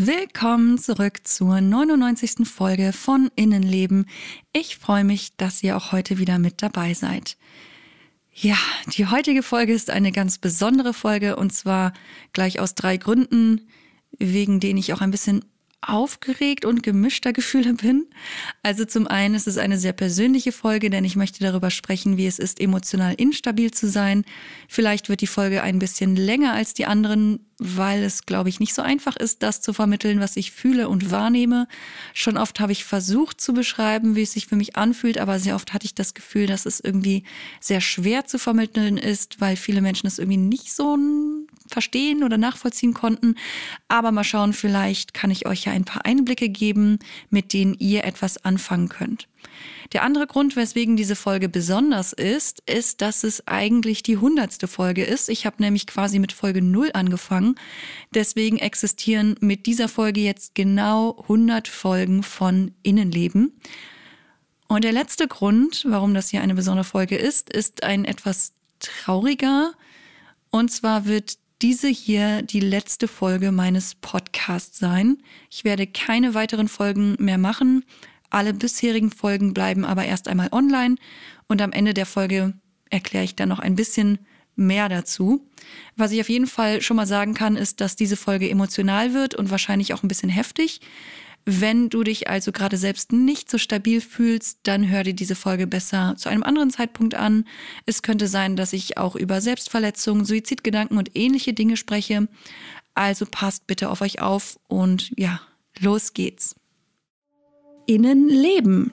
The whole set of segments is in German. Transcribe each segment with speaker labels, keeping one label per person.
Speaker 1: Willkommen zurück zur 99. Folge von Innenleben. Ich freue mich, dass ihr auch heute wieder mit dabei seid. Ja, die heutige Folge ist eine ganz besondere Folge und zwar gleich aus drei Gründen, wegen denen ich auch ein bisschen aufgeregt und gemischter Gefühle bin. Also zum einen ist es eine sehr persönliche Folge, denn ich möchte darüber sprechen, wie es ist, emotional instabil zu sein. Vielleicht wird die Folge ein bisschen länger als die anderen, weil es, glaube ich, nicht so einfach ist, das zu vermitteln, was ich fühle und wahrnehme. Schon oft habe ich versucht zu beschreiben, wie es sich für mich anfühlt, aber sehr oft hatte ich das Gefühl, dass es irgendwie sehr schwer zu vermitteln ist, weil viele Menschen es irgendwie nicht so verstehen oder nachvollziehen konnten. Aber mal schauen, vielleicht kann ich euch ja ein paar Einblicke geben, mit denen ihr etwas anfangen könnt. Der andere Grund, weswegen diese Folge besonders ist, ist, dass es eigentlich die hundertste Folge ist. Ich habe nämlich quasi mit Folge 0 angefangen. Deswegen existieren mit dieser Folge jetzt genau 100 Folgen von Innenleben. Und der letzte Grund, warum das hier eine besondere Folge ist, ist ein etwas trauriger. Und zwar wird diese hier die letzte Folge meines Podcasts sein. Ich werde keine weiteren Folgen mehr machen. Alle bisherigen Folgen bleiben aber erst einmal online und am Ende der Folge erkläre ich dann noch ein bisschen mehr dazu. Was ich auf jeden Fall schon mal sagen kann, ist, dass diese Folge emotional wird und wahrscheinlich auch ein bisschen heftig. Wenn du dich also gerade selbst nicht so stabil fühlst, dann hör dir diese Folge besser zu einem anderen Zeitpunkt an. Es könnte sein, dass ich auch über Selbstverletzungen, Suizidgedanken und ähnliche Dinge spreche. Also passt bitte auf euch auf und ja, los geht's. Innenleben.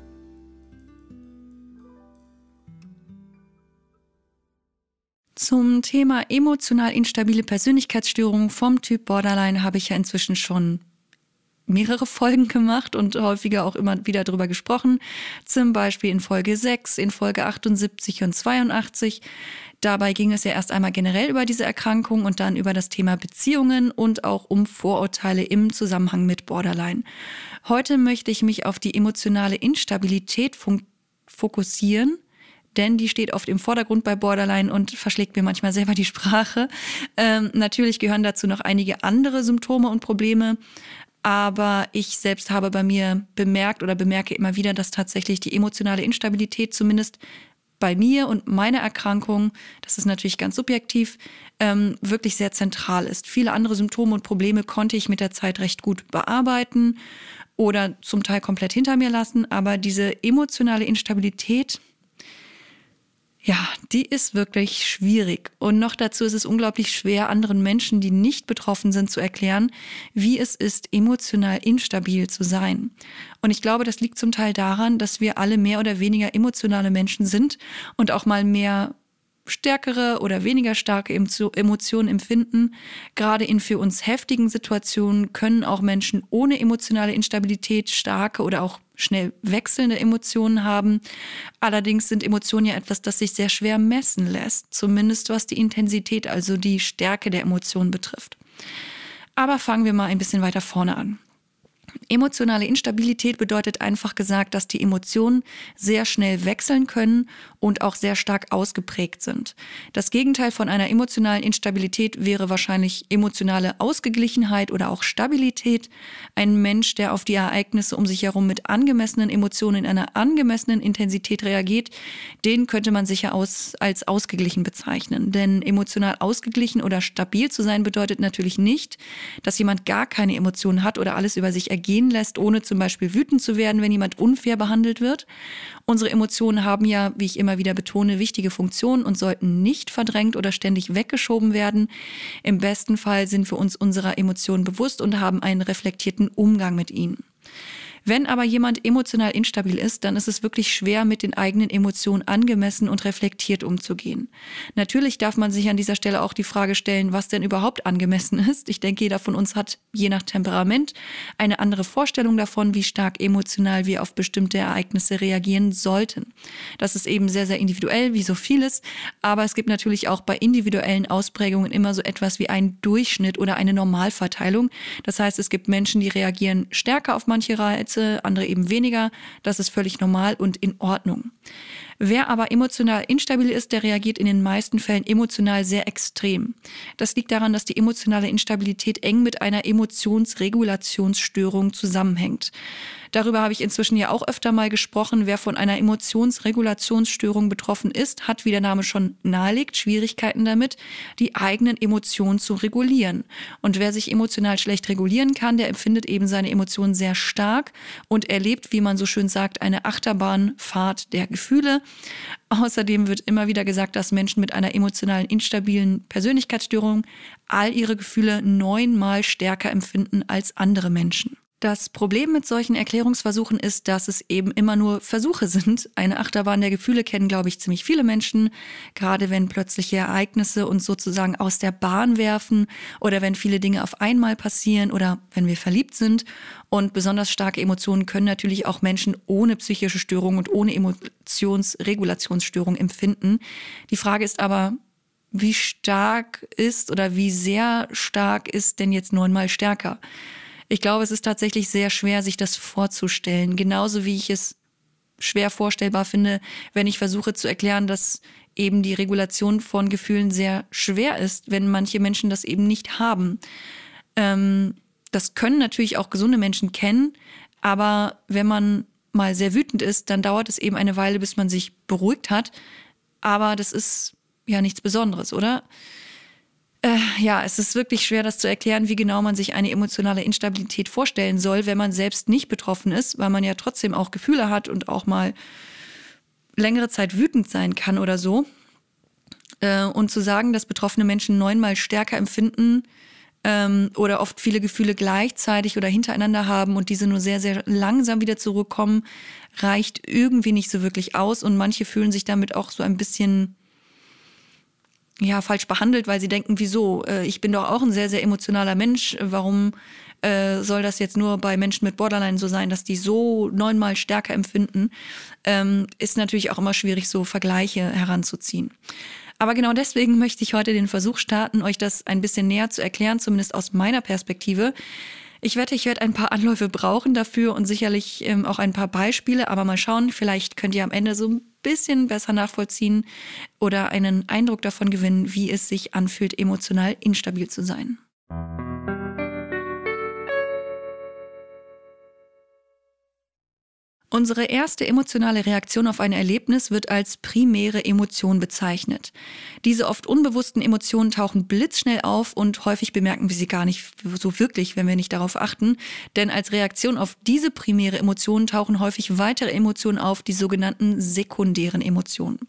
Speaker 1: Zum Thema emotional instabile Persönlichkeitsstörungen vom Typ Borderline habe ich ja inzwischen schon mehrere Folgen gemacht und häufiger auch immer wieder darüber gesprochen. Zum Beispiel in Folge 6, in Folge 78 und 82. Dabei ging es ja erst einmal generell über diese Erkrankung und dann über das Thema Beziehungen und auch um Vorurteile im Zusammenhang mit Borderline. Heute möchte ich mich auf die emotionale Instabilität fokussieren denn die steht oft im Vordergrund bei Borderline und verschlägt mir manchmal selber die Sprache. Ähm, natürlich gehören dazu noch einige andere Symptome und Probleme, aber ich selbst habe bei mir bemerkt oder bemerke immer wieder, dass tatsächlich die emotionale Instabilität zumindest bei mir und meiner Erkrankung, das ist natürlich ganz subjektiv, ähm, wirklich sehr zentral ist. Viele andere Symptome und Probleme konnte ich mit der Zeit recht gut bearbeiten oder zum Teil komplett hinter mir lassen, aber diese emotionale Instabilität, ja, die ist wirklich schwierig. Und noch dazu ist es unglaublich schwer, anderen Menschen, die nicht betroffen sind, zu erklären, wie es ist, emotional instabil zu sein. Und ich glaube, das liegt zum Teil daran, dass wir alle mehr oder weniger emotionale Menschen sind und auch mal mehr stärkere oder weniger starke Emotionen empfinden. Gerade in für uns heftigen Situationen können auch Menschen ohne emotionale Instabilität starke oder auch schnell wechselnde Emotionen haben. Allerdings sind Emotionen ja etwas, das sich sehr schwer messen lässt, zumindest was die Intensität, also die Stärke der Emotionen betrifft. Aber fangen wir mal ein bisschen weiter vorne an. Emotionale Instabilität bedeutet einfach gesagt, dass die Emotionen sehr schnell wechseln können und auch sehr stark ausgeprägt sind. Das Gegenteil von einer emotionalen Instabilität wäre wahrscheinlich emotionale Ausgeglichenheit oder auch Stabilität. Ein Mensch, der auf die Ereignisse um sich herum mit angemessenen Emotionen in einer angemessenen Intensität reagiert, den könnte man sicher aus, als ausgeglichen bezeichnen. Denn emotional ausgeglichen oder stabil zu sein bedeutet natürlich nicht, dass jemand gar keine Emotionen hat oder alles über sich ergeht ergehen lässt, ohne zum Beispiel wütend zu werden, wenn jemand unfair behandelt wird. Unsere Emotionen haben ja, wie ich immer wieder betone, wichtige Funktionen und sollten nicht verdrängt oder ständig weggeschoben werden. Im besten Fall sind wir uns unserer Emotionen bewusst und haben einen reflektierten Umgang mit ihnen. Wenn aber jemand emotional instabil ist, dann ist es wirklich schwer, mit den eigenen Emotionen angemessen und reflektiert umzugehen. Natürlich darf man sich an dieser Stelle auch die Frage stellen, was denn überhaupt angemessen ist. Ich denke, jeder von uns hat je nach Temperament eine andere Vorstellung davon, wie stark emotional wir auf bestimmte Ereignisse reagieren sollten. Das ist eben sehr, sehr individuell, wie so vieles. Aber es gibt natürlich auch bei individuellen Ausprägungen immer so etwas wie einen Durchschnitt oder eine Normalverteilung. Das heißt, es gibt Menschen, die reagieren stärker auf manche Reize Reize, andere eben weniger. Das ist völlig normal und in Ordnung. Wer aber emotional instabil ist, der reagiert in den meisten Fällen emotional sehr extrem. Das liegt daran, dass die emotionale Instabilität eng mit einer Emotionsregulationsstörung zusammenhängt. Darüber habe ich inzwischen ja auch öfter mal gesprochen. Wer von einer Emotionsregulationsstörung betroffen ist, hat, wie der Name schon nahelegt, Schwierigkeiten damit, die eigenen Emotionen zu regulieren. Und wer sich emotional schlecht regulieren kann, der empfindet eben seine Emotionen sehr stark und erlebt, wie man so schön sagt, eine Achterbahnfahrt der Gefühle. Außerdem wird immer wieder gesagt, dass Menschen mit einer emotionalen instabilen Persönlichkeitsstörung all ihre Gefühle neunmal stärker empfinden als andere Menschen. Das Problem mit solchen Erklärungsversuchen ist, dass es eben immer nur Versuche sind. Eine Achterbahn der Gefühle kennen, glaube ich, ziemlich viele Menschen, gerade wenn plötzliche Ereignisse uns sozusagen aus der Bahn werfen oder wenn viele Dinge auf einmal passieren oder wenn wir verliebt sind. Und besonders starke Emotionen können natürlich auch Menschen ohne psychische Störung und ohne Emotionsregulationsstörung empfinden. Die Frage ist aber, wie stark ist oder wie sehr stark ist denn jetzt neunmal stärker? Ich glaube, es ist tatsächlich sehr schwer, sich das vorzustellen. Genauso wie ich es schwer vorstellbar finde, wenn ich versuche zu erklären, dass eben die Regulation von Gefühlen sehr schwer ist, wenn manche Menschen das eben nicht haben. Ähm, das können natürlich auch gesunde Menschen kennen, aber wenn man mal sehr wütend ist, dann dauert es eben eine Weile, bis man sich beruhigt hat. Aber das ist ja nichts Besonderes, oder? Äh, ja, es ist wirklich schwer, das zu erklären, wie genau man sich eine emotionale Instabilität vorstellen soll, wenn man selbst nicht betroffen ist, weil man ja trotzdem auch Gefühle hat und auch mal längere Zeit wütend sein kann oder so. Äh, und zu sagen, dass betroffene Menschen neunmal stärker empfinden ähm, oder oft viele Gefühle gleichzeitig oder hintereinander haben und diese nur sehr, sehr langsam wieder zurückkommen, reicht irgendwie nicht so wirklich aus. Und manche fühlen sich damit auch so ein bisschen ja, falsch behandelt, weil sie denken, wieso? Äh, ich bin doch auch ein sehr, sehr emotionaler Mensch. Warum äh, soll das jetzt nur bei Menschen mit Borderline so sein, dass die so neunmal stärker empfinden? Ähm, ist natürlich auch immer schwierig, so Vergleiche heranzuziehen. Aber genau deswegen möchte ich heute den Versuch starten, euch das ein bisschen näher zu erklären, zumindest aus meiner Perspektive. Ich wette, ich werde ein paar Anläufe brauchen dafür und sicherlich ähm, auch ein paar Beispiele, aber mal schauen, vielleicht könnt ihr am Ende so ein bisschen besser nachvollziehen oder einen Eindruck davon gewinnen, wie es sich anfühlt, emotional instabil zu sein. Unsere erste emotionale Reaktion auf ein Erlebnis wird als primäre Emotion bezeichnet. Diese oft unbewussten Emotionen tauchen blitzschnell auf und häufig bemerken wir sie gar nicht so wirklich, wenn wir nicht darauf achten. Denn als Reaktion auf diese primäre Emotion tauchen häufig weitere Emotionen auf, die sogenannten sekundären Emotionen.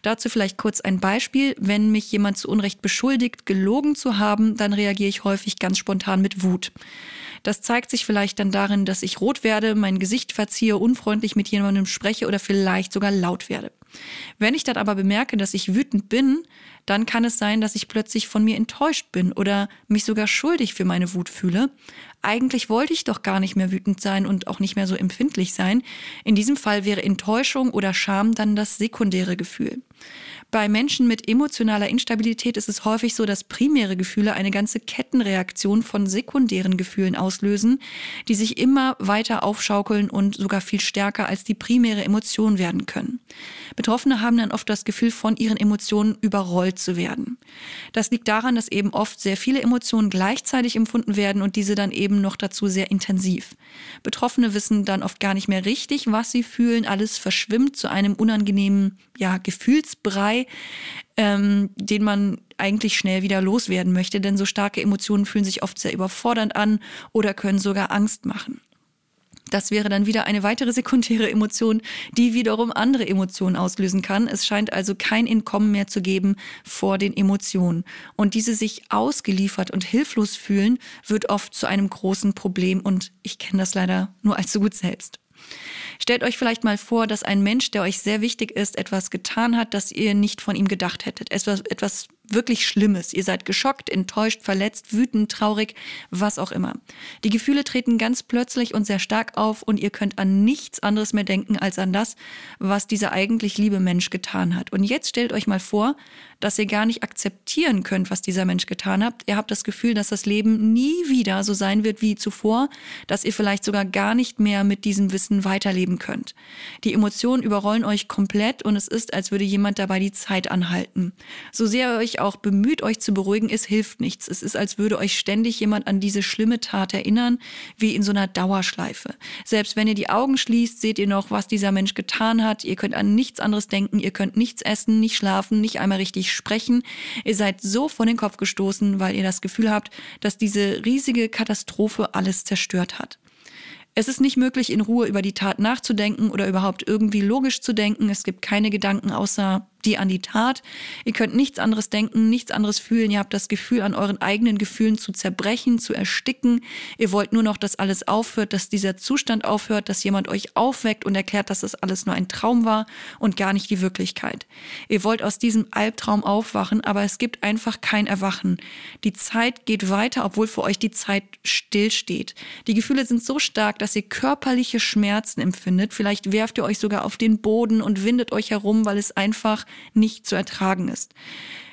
Speaker 1: Dazu vielleicht kurz ein Beispiel. Wenn mich jemand zu Unrecht beschuldigt, gelogen zu haben, dann reagiere ich häufig ganz spontan mit Wut. Das zeigt sich vielleicht dann darin, dass ich rot werde, mein Gesicht verziehe, unfreundlich mit jemandem spreche oder vielleicht sogar laut werde. Wenn ich dann aber bemerke, dass ich wütend bin, dann kann es sein, dass ich plötzlich von mir enttäuscht bin oder mich sogar schuldig für meine Wut fühle. Eigentlich wollte ich doch gar nicht mehr wütend sein und auch nicht mehr so empfindlich sein. In diesem Fall wäre Enttäuschung oder Scham dann das sekundäre Gefühl. Bei Menschen mit emotionaler Instabilität ist es häufig so, dass primäre Gefühle eine ganze Kettenreaktion von sekundären Gefühlen auslösen, die sich immer weiter aufschaukeln und sogar viel stärker als die primäre Emotion werden können. Betroffene haben dann oft das Gefühl, von ihren Emotionen überrollt zu werden. Das liegt daran, dass eben oft sehr viele Emotionen gleichzeitig empfunden werden und diese dann eben noch dazu sehr intensiv. Betroffene wissen dann oft gar nicht mehr richtig, was sie fühlen. Alles verschwimmt zu einem unangenehmen ja, Gefühlsbrei ähm, den man eigentlich schnell wieder loswerden möchte, denn so starke Emotionen fühlen sich oft sehr überfordernd an oder können sogar Angst machen. Das wäre dann wieder eine weitere sekundäre Emotion, die wiederum andere Emotionen auslösen kann. Es scheint also kein Entkommen mehr zu geben vor den Emotionen. Und diese sich ausgeliefert und hilflos fühlen, wird oft zu einem großen Problem. Und ich kenne das leider nur allzu gut selbst. Stellt euch vielleicht mal vor, dass ein Mensch, der euch sehr wichtig ist, etwas getan hat, das ihr nicht von ihm gedacht hättet. Etwas, etwas wirklich Schlimmes. Ihr seid geschockt, enttäuscht, verletzt, wütend, traurig, was auch immer. Die Gefühle treten ganz plötzlich und sehr stark auf und ihr könnt an nichts anderes mehr denken als an das, was dieser eigentlich liebe Mensch getan hat. Und jetzt stellt euch mal vor, dass ihr gar nicht akzeptieren könnt, was dieser Mensch getan hat. Ihr habt das Gefühl, dass das Leben nie wieder so sein wird wie zuvor, dass ihr vielleicht sogar gar nicht mehr mit diesem Wissen weiterleben könnt. Die Emotionen überrollen euch komplett und es ist, als würde jemand dabei die Zeit anhalten. So sehr ihr euch auch bemüht, euch zu beruhigen, es hilft nichts. Es ist, als würde euch ständig jemand an diese schlimme Tat erinnern, wie in so einer Dauerschleife. Selbst wenn ihr die Augen schließt, seht ihr noch, was dieser Mensch getan hat. Ihr könnt an nichts anderes denken, ihr könnt nichts essen, nicht schlafen, nicht einmal richtig sprechen. Ihr seid so vor den Kopf gestoßen, weil ihr das Gefühl habt, dass diese riesige Katastrophe alles zerstört hat. Es ist nicht möglich, in Ruhe über die Tat nachzudenken oder überhaupt irgendwie logisch zu denken. Es gibt keine Gedanken außer die an die Tat. Ihr könnt nichts anderes denken, nichts anderes fühlen. Ihr habt das Gefühl, an euren eigenen Gefühlen zu zerbrechen, zu ersticken. Ihr wollt nur noch, dass alles aufhört, dass dieser Zustand aufhört, dass jemand euch aufweckt und erklärt, dass das alles nur ein Traum war und gar nicht die Wirklichkeit. Ihr wollt aus diesem Albtraum aufwachen, aber es gibt einfach kein Erwachen. Die Zeit geht weiter, obwohl für euch die Zeit stillsteht. Die Gefühle sind so stark, dass ihr körperliche Schmerzen empfindet. Vielleicht werft ihr euch sogar auf den Boden und windet euch herum, weil es einfach nicht zu ertragen ist.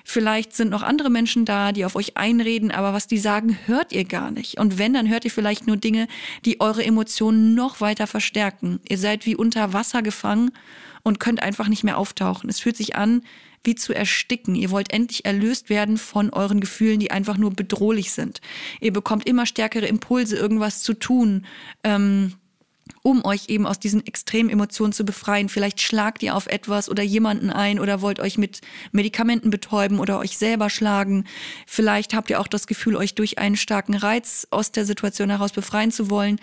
Speaker 1: Vielleicht sind noch andere Menschen da, die auf euch einreden, aber was die sagen, hört ihr gar nicht. Und wenn, dann hört ihr vielleicht nur Dinge, die eure Emotionen noch weiter verstärken. Ihr seid wie unter Wasser gefangen und könnt einfach nicht mehr auftauchen. Es fühlt sich an, wie zu ersticken. Ihr wollt endlich erlöst werden von euren Gefühlen, die einfach nur bedrohlich sind. Ihr bekommt immer stärkere Impulse, irgendwas zu tun. Ähm, um euch eben aus diesen extremen Emotionen zu befreien. Vielleicht schlagt ihr auf etwas oder jemanden ein oder wollt euch mit Medikamenten betäuben oder euch selber schlagen. Vielleicht habt ihr auch das Gefühl, euch durch einen starken Reiz aus der Situation heraus befreien zu wollen.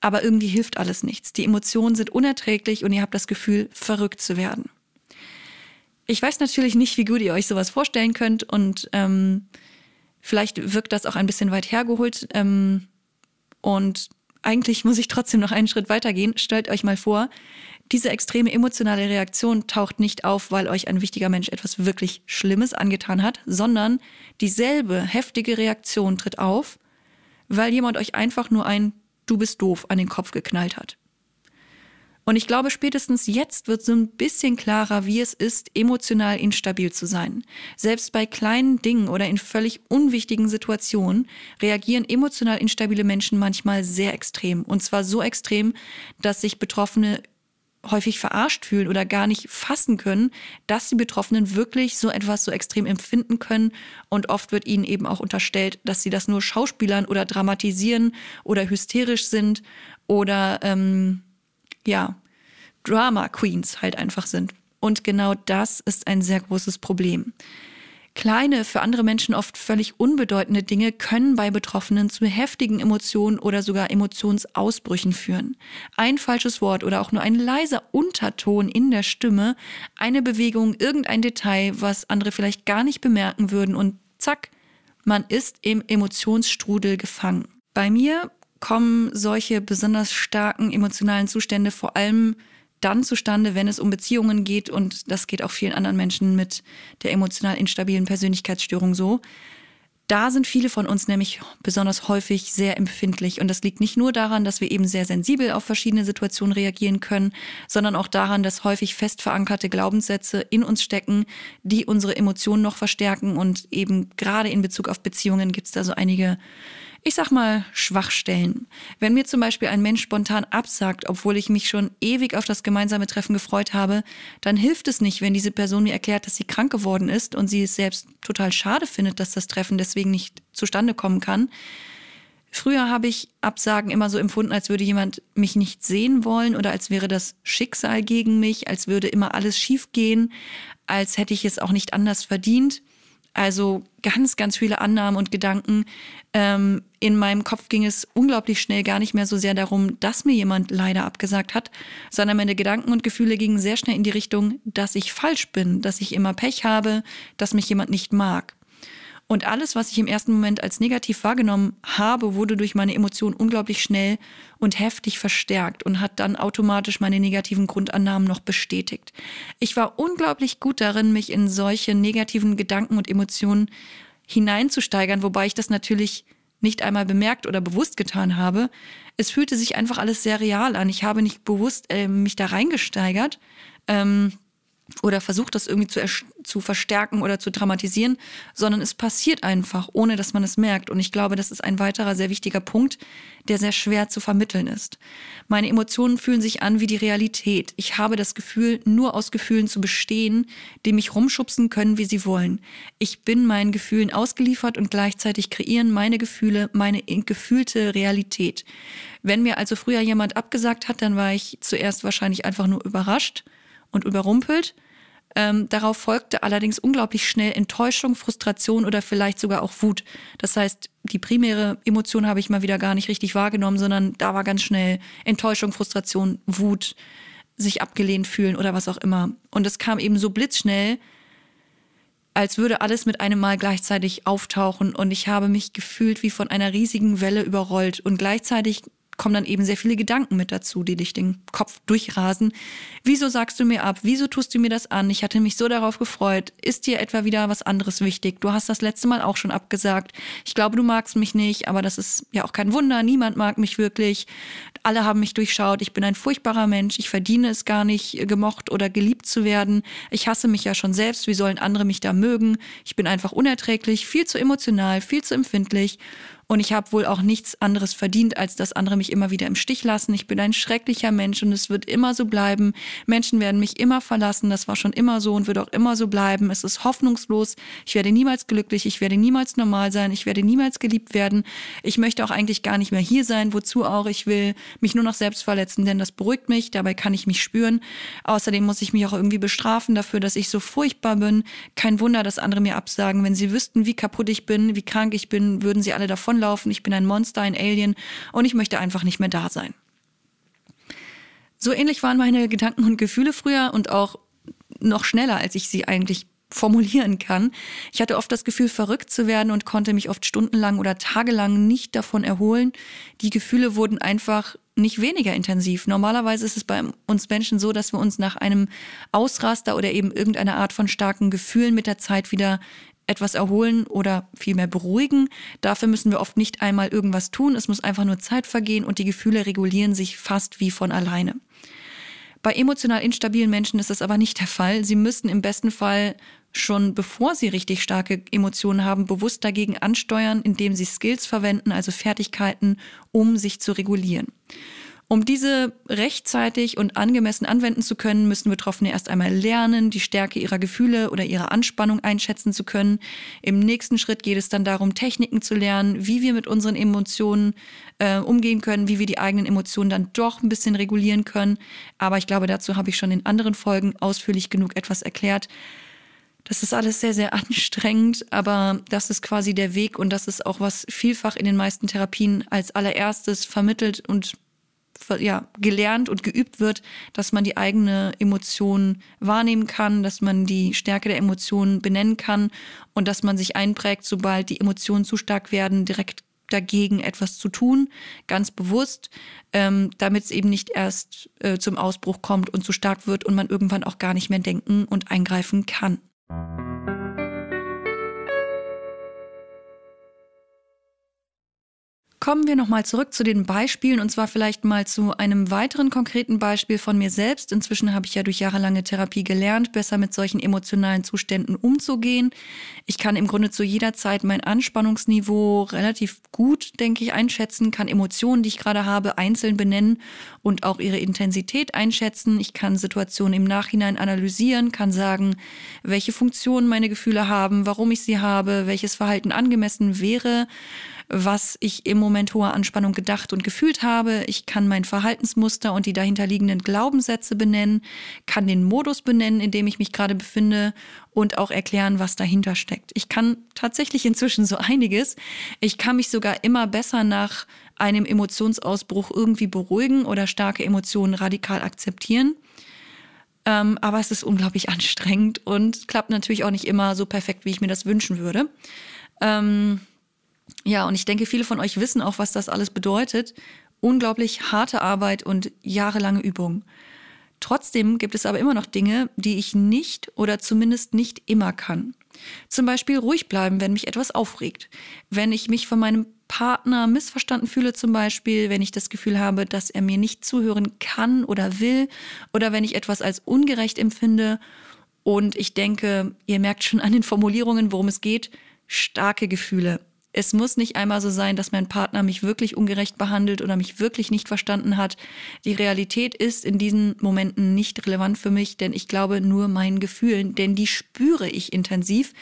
Speaker 1: Aber irgendwie hilft alles nichts. Die Emotionen sind unerträglich und ihr habt das Gefühl, verrückt zu werden. Ich weiß natürlich nicht, wie gut ihr euch sowas vorstellen könnt und ähm, vielleicht wirkt das auch ein bisschen weit hergeholt. Ähm, und eigentlich muss ich trotzdem noch einen Schritt weitergehen. Stellt euch mal vor, diese extreme emotionale Reaktion taucht nicht auf, weil euch ein wichtiger Mensch etwas wirklich Schlimmes angetan hat, sondern dieselbe heftige Reaktion tritt auf, weil jemand euch einfach nur ein Du bist doof an den Kopf geknallt hat. Und ich glaube, spätestens jetzt wird so ein bisschen klarer, wie es ist, emotional instabil zu sein. Selbst bei kleinen Dingen oder in völlig unwichtigen Situationen reagieren emotional instabile Menschen manchmal sehr extrem. Und zwar so extrem, dass sich Betroffene häufig verarscht fühlen oder gar nicht fassen können, dass die Betroffenen wirklich so etwas so extrem empfinden können. Und oft wird ihnen eben auch unterstellt, dass sie das nur schauspielern oder dramatisieren oder hysterisch sind oder ähm, ja, Drama Queens halt einfach sind. Und genau das ist ein sehr großes Problem. Kleine, für andere Menschen oft völlig unbedeutende Dinge können bei Betroffenen zu heftigen Emotionen oder sogar Emotionsausbrüchen führen. Ein falsches Wort oder auch nur ein leiser Unterton in der Stimme, eine Bewegung, irgendein Detail, was andere vielleicht gar nicht bemerken würden und zack, man ist im Emotionsstrudel gefangen. Bei mir kommen solche besonders starken emotionalen Zustände vor allem dann zustande, wenn es um Beziehungen geht und das geht auch vielen anderen Menschen mit der emotional instabilen Persönlichkeitsstörung so. Da sind viele von uns nämlich besonders häufig sehr empfindlich. Und das liegt nicht nur daran, dass wir eben sehr sensibel auf verschiedene Situationen reagieren können, sondern auch daran, dass häufig fest verankerte Glaubenssätze in uns stecken, die unsere Emotionen noch verstärken. Und eben gerade in Bezug auf Beziehungen gibt es da so einige ich sag mal, Schwachstellen. Wenn mir zum Beispiel ein Mensch spontan absagt, obwohl ich mich schon ewig auf das gemeinsame Treffen gefreut habe, dann hilft es nicht, wenn diese Person mir erklärt, dass sie krank geworden ist und sie es selbst total schade findet, dass das Treffen deswegen nicht zustande kommen kann. Früher habe ich Absagen immer so empfunden, als würde jemand mich nicht sehen wollen oder als wäre das Schicksal gegen mich, als würde immer alles schiefgehen, als hätte ich es auch nicht anders verdient. Also ganz, ganz viele Annahmen und Gedanken. Ähm, in meinem Kopf ging es unglaublich schnell gar nicht mehr so sehr darum, dass mir jemand leider abgesagt hat, sondern meine Gedanken und Gefühle gingen sehr schnell in die Richtung, dass ich falsch bin, dass ich immer Pech habe, dass mich jemand nicht mag. Und alles, was ich im ersten Moment als negativ wahrgenommen habe, wurde durch meine Emotionen unglaublich schnell und heftig verstärkt und hat dann automatisch meine negativen Grundannahmen noch bestätigt. Ich war unglaublich gut darin, mich in solche negativen Gedanken und Emotionen hineinzusteigern, wobei ich das natürlich nicht einmal bemerkt oder bewusst getan habe. Es fühlte sich einfach alles sehr real an. Ich habe nicht bewusst äh, mich da reingesteigert. Ähm, oder versucht das irgendwie zu, zu verstärken oder zu dramatisieren, sondern es passiert einfach, ohne dass man es merkt. Und ich glaube, das ist ein weiterer sehr wichtiger Punkt, der sehr schwer zu vermitteln ist. Meine Emotionen fühlen sich an wie die Realität. Ich habe das Gefühl, nur aus Gefühlen zu bestehen, die mich rumschubsen können, wie sie wollen. Ich bin meinen Gefühlen ausgeliefert und gleichzeitig kreieren meine Gefühle meine gefühlte Realität. Wenn mir also früher jemand abgesagt hat, dann war ich zuerst wahrscheinlich einfach nur überrascht und überrumpelt. Ähm, darauf folgte allerdings unglaublich schnell Enttäuschung, Frustration oder vielleicht sogar auch Wut. Das heißt, die primäre Emotion habe ich mal wieder gar nicht richtig wahrgenommen, sondern da war ganz schnell Enttäuschung, Frustration, Wut, sich abgelehnt fühlen oder was auch immer. Und es kam eben so blitzschnell, als würde alles mit einem Mal gleichzeitig auftauchen und ich habe mich gefühlt wie von einer riesigen Welle überrollt und gleichzeitig kommen dann eben sehr viele Gedanken mit dazu, die dich den Kopf durchrasen. Wieso sagst du mir ab? Wieso tust du mir das an? Ich hatte mich so darauf gefreut. Ist dir etwa wieder was anderes wichtig? Du hast das letzte Mal auch schon abgesagt. Ich glaube, du magst mich nicht, aber das ist ja auch kein Wunder. Niemand mag mich wirklich. Alle haben mich durchschaut. Ich bin ein furchtbarer Mensch. Ich verdiene es gar nicht, gemocht oder geliebt zu werden. Ich hasse mich ja schon selbst. Wie sollen andere mich da mögen? Ich bin einfach unerträglich, viel zu emotional, viel zu empfindlich. Und ich habe wohl auch nichts anderes verdient, als dass andere mich immer wieder im Stich lassen. Ich bin ein schrecklicher Mensch und es wird immer so bleiben. Menschen werden mich immer verlassen. Das war schon immer so und wird auch immer so bleiben. Es ist hoffnungslos. Ich werde niemals glücklich. Ich werde niemals normal sein. Ich werde niemals geliebt werden. Ich möchte auch eigentlich gar nicht mehr hier sein. Wozu auch? Ich will mich nur noch selbst verletzen, denn das beruhigt mich. Dabei kann ich mich spüren. Außerdem muss ich mich auch irgendwie bestrafen dafür, dass ich so furchtbar bin. Kein Wunder, dass andere mir absagen. Wenn sie wüssten, wie kaputt ich bin, wie krank ich bin, würden sie alle davon davonlaufen, ich bin ein Monster, ein Alien und ich möchte einfach nicht mehr da sein. So ähnlich waren meine Gedanken und Gefühle früher und auch noch schneller, als ich sie eigentlich formulieren kann. Ich hatte oft das Gefühl, verrückt zu werden und konnte mich oft stundenlang oder tagelang nicht davon erholen. Die Gefühle wurden einfach nicht weniger intensiv. Normalerweise ist es bei uns Menschen so, dass wir uns nach einem Ausraster oder eben irgendeiner Art von starken Gefühlen mit der Zeit wieder etwas erholen oder vielmehr beruhigen. Dafür müssen wir oft nicht einmal irgendwas tun. Es muss einfach nur Zeit vergehen und die Gefühle regulieren sich fast wie von alleine. Bei emotional instabilen Menschen ist das aber nicht der Fall. Sie müssen im besten Fall schon bevor sie richtig starke Emotionen haben, bewusst dagegen ansteuern, indem sie Skills verwenden, also Fertigkeiten, um sich zu regulieren. Um diese rechtzeitig und angemessen anwenden zu können, müssen Betroffene erst einmal lernen, die Stärke ihrer Gefühle oder ihrer Anspannung einschätzen zu können. Im nächsten Schritt geht es dann darum, Techniken zu lernen, wie wir mit unseren Emotionen äh, umgehen können, wie wir die eigenen Emotionen dann doch ein bisschen regulieren können. Aber ich glaube, dazu habe ich schon in anderen Folgen ausführlich genug etwas erklärt. Das ist alles sehr, sehr anstrengend, aber das ist quasi der Weg und das ist auch, was vielfach in den meisten Therapien als allererstes vermittelt und ja, gelernt und geübt wird, dass man die eigene Emotion wahrnehmen kann, dass man die Stärke der Emotionen benennen kann und dass man sich einprägt, sobald die Emotionen zu stark werden, direkt dagegen etwas zu tun, ganz bewusst, ähm, damit es eben nicht erst äh, zum Ausbruch kommt und zu stark wird und man irgendwann auch gar nicht mehr denken und eingreifen kann. Kommen wir nochmal zurück zu den Beispielen und zwar vielleicht mal zu einem weiteren konkreten Beispiel von mir selbst. Inzwischen habe ich ja durch jahrelange Therapie gelernt, besser mit solchen emotionalen Zuständen umzugehen. Ich kann im Grunde zu jeder Zeit mein Anspannungsniveau relativ gut, denke ich, einschätzen, kann Emotionen, die ich gerade habe, einzeln benennen und auch ihre Intensität einschätzen. Ich kann Situationen im Nachhinein analysieren, kann sagen, welche Funktionen meine Gefühle haben, warum ich sie habe, welches Verhalten angemessen wäre was ich im Moment hoher Anspannung gedacht und gefühlt habe. Ich kann mein Verhaltensmuster und die dahinterliegenden Glaubenssätze benennen, kann den Modus benennen, in dem ich mich gerade befinde und auch erklären, was dahinter steckt. Ich kann tatsächlich inzwischen so einiges. Ich kann mich sogar immer besser nach einem Emotionsausbruch irgendwie beruhigen oder starke Emotionen radikal akzeptieren. Ähm, aber es ist unglaublich anstrengend und klappt natürlich auch nicht immer so perfekt, wie ich mir das wünschen würde. Ähm, ja, und ich denke, viele von euch wissen auch, was das alles bedeutet. Unglaublich harte Arbeit und jahrelange Übung. Trotzdem gibt es aber immer noch Dinge, die ich nicht oder zumindest nicht immer kann. Zum Beispiel ruhig bleiben, wenn mich etwas aufregt. Wenn ich mich von meinem Partner missverstanden fühle zum Beispiel, wenn ich das Gefühl habe, dass er mir nicht zuhören kann oder will oder wenn ich etwas als ungerecht empfinde und ich denke, ihr merkt schon an den Formulierungen, worum es geht, starke Gefühle. Es muss nicht einmal so sein, dass mein Partner mich wirklich ungerecht behandelt oder mich wirklich nicht verstanden hat. Die Realität ist in diesen Momenten nicht relevant für mich, denn ich glaube nur meinen Gefühlen, denn die spüre ich intensiv,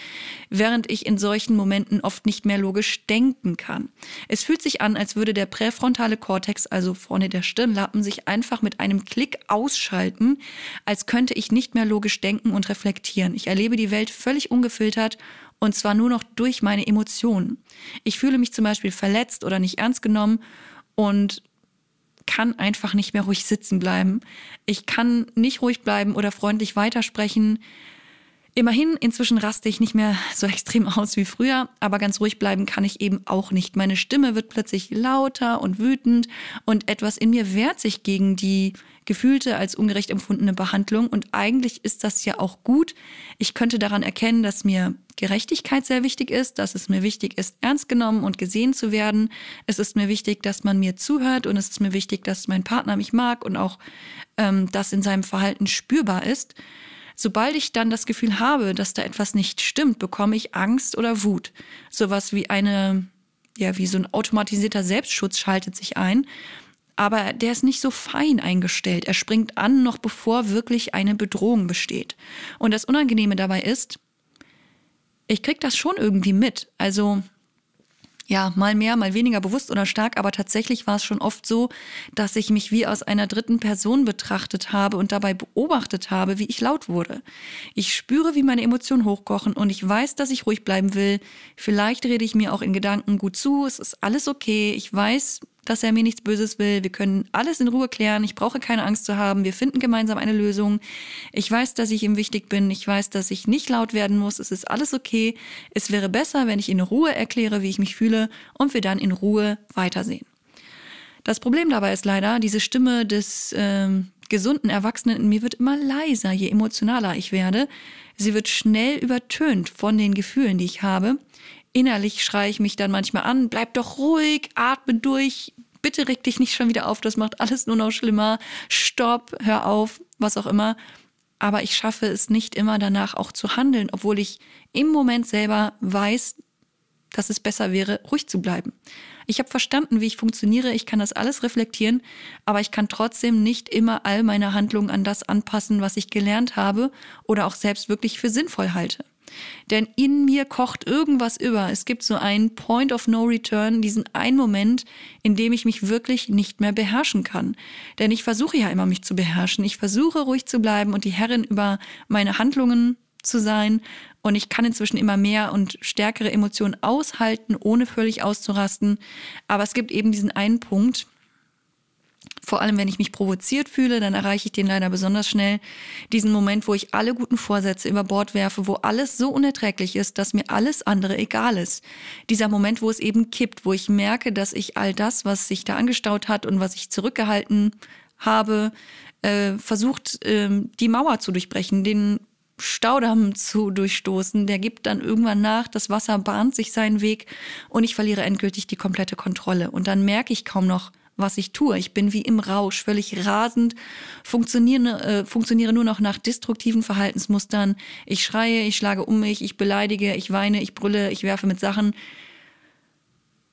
Speaker 1: während ich in solchen Momenten oft nicht mehr logisch denken kann. Es fühlt sich an, als würde der präfrontale Kortex, also vorne der Stirnlappen, sich einfach mit einem Klick ausschalten, als könnte ich nicht mehr logisch denken und reflektieren. Ich erlebe die Welt völlig ungefiltert und zwar nur noch durch meine Emotionen. Ich fühle mich zum Beispiel verletzt oder nicht ernst genommen und kann einfach nicht mehr ruhig sitzen bleiben. Ich kann nicht ruhig bleiben oder freundlich weitersprechen. Immerhin, inzwischen raste ich nicht mehr so extrem aus wie früher, aber ganz ruhig bleiben kann ich eben auch nicht. Meine Stimme wird plötzlich lauter und wütend und etwas in mir wehrt sich gegen die gefühlte als ungerecht empfundene Behandlung. Und eigentlich ist das ja auch gut. Ich könnte daran erkennen, dass mir Gerechtigkeit sehr wichtig ist, dass es mir wichtig ist, ernst genommen und gesehen zu werden. Es ist mir wichtig, dass man mir zuhört und es ist mir wichtig, dass mein Partner mich mag und auch ähm, das in seinem Verhalten spürbar ist. Sobald ich dann das Gefühl habe, dass da etwas nicht stimmt, bekomme ich Angst oder Wut. Sowas wie eine, ja, wie so ein automatisierter Selbstschutz schaltet sich ein aber der ist nicht so fein eingestellt. Er springt an, noch bevor wirklich eine Bedrohung besteht. Und das Unangenehme dabei ist, ich krieg das schon irgendwie mit. Also ja, mal mehr, mal weniger bewusst oder stark, aber tatsächlich war es schon oft so, dass ich mich wie aus einer dritten Person betrachtet habe und dabei beobachtet habe, wie ich laut wurde. Ich spüre, wie meine Emotionen hochkochen und ich weiß, dass ich ruhig bleiben will. Vielleicht rede ich mir auch in Gedanken gut zu, es ist alles okay. Ich weiß, dass er mir nichts Böses will. Wir können alles in Ruhe klären. Ich brauche keine Angst zu haben. Wir finden gemeinsam eine Lösung. Ich weiß, dass ich ihm wichtig bin. Ich weiß, dass ich nicht laut werden muss. Es ist alles okay. Es wäre besser, wenn ich in Ruhe erkläre, wie ich mich fühle und wir dann in Ruhe weitersehen. Das Problem dabei ist leider, diese Stimme des ähm, gesunden Erwachsenen in mir wird immer leiser, je emotionaler ich werde. Sie wird schnell übertönt von den Gefühlen, die ich habe. Innerlich schreie ich mich dann manchmal an, bleib doch ruhig, atme durch, bitte reg dich nicht schon wieder auf, das macht alles nur noch schlimmer, stopp, hör auf, was auch immer. Aber ich schaffe es nicht immer danach auch zu handeln, obwohl ich im Moment selber weiß, dass es besser wäre, ruhig zu bleiben. Ich habe verstanden, wie ich funktioniere, ich kann das alles reflektieren, aber ich kann trotzdem nicht immer all meine Handlungen an das anpassen, was ich gelernt habe oder auch selbst wirklich für sinnvoll halte. Denn in mir kocht irgendwas über. Es gibt so einen Point of No Return, diesen einen Moment, in dem ich mich wirklich nicht mehr beherrschen kann. Denn ich versuche ja immer, mich zu beherrschen. Ich versuche ruhig zu bleiben und die Herrin über meine Handlungen zu sein. Und ich kann inzwischen immer mehr und stärkere Emotionen aushalten, ohne völlig auszurasten. Aber es gibt eben diesen einen Punkt, vor allem, wenn ich mich provoziert fühle, dann erreiche ich den leider besonders schnell. Diesen Moment, wo ich alle guten Vorsätze über Bord werfe, wo alles so unerträglich ist, dass mir alles andere egal ist. Dieser Moment, wo es eben kippt, wo ich merke, dass ich all das, was sich da angestaut hat und was ich zurückgehalten habe, äh, versucht, äh, die Mauer zu durchbrechen, den Staudamm zu durchstoßen. Der gibt dann irgendwann nach, das Wasser bahnt sich seinen Weg und ich verliere endgültig die komplette Kontrolle. Und dann merke ich kaum noch, was ich tue. Ich bin wie im Rausch, völlig rasend, funktioniere, äh, funktioniere nur noch nach destruktiven Verhaltensmustern. Ich schreie, ich schlage um mich, ich beleidige, ich weine, ich brülle, ich werfe mit Sachen.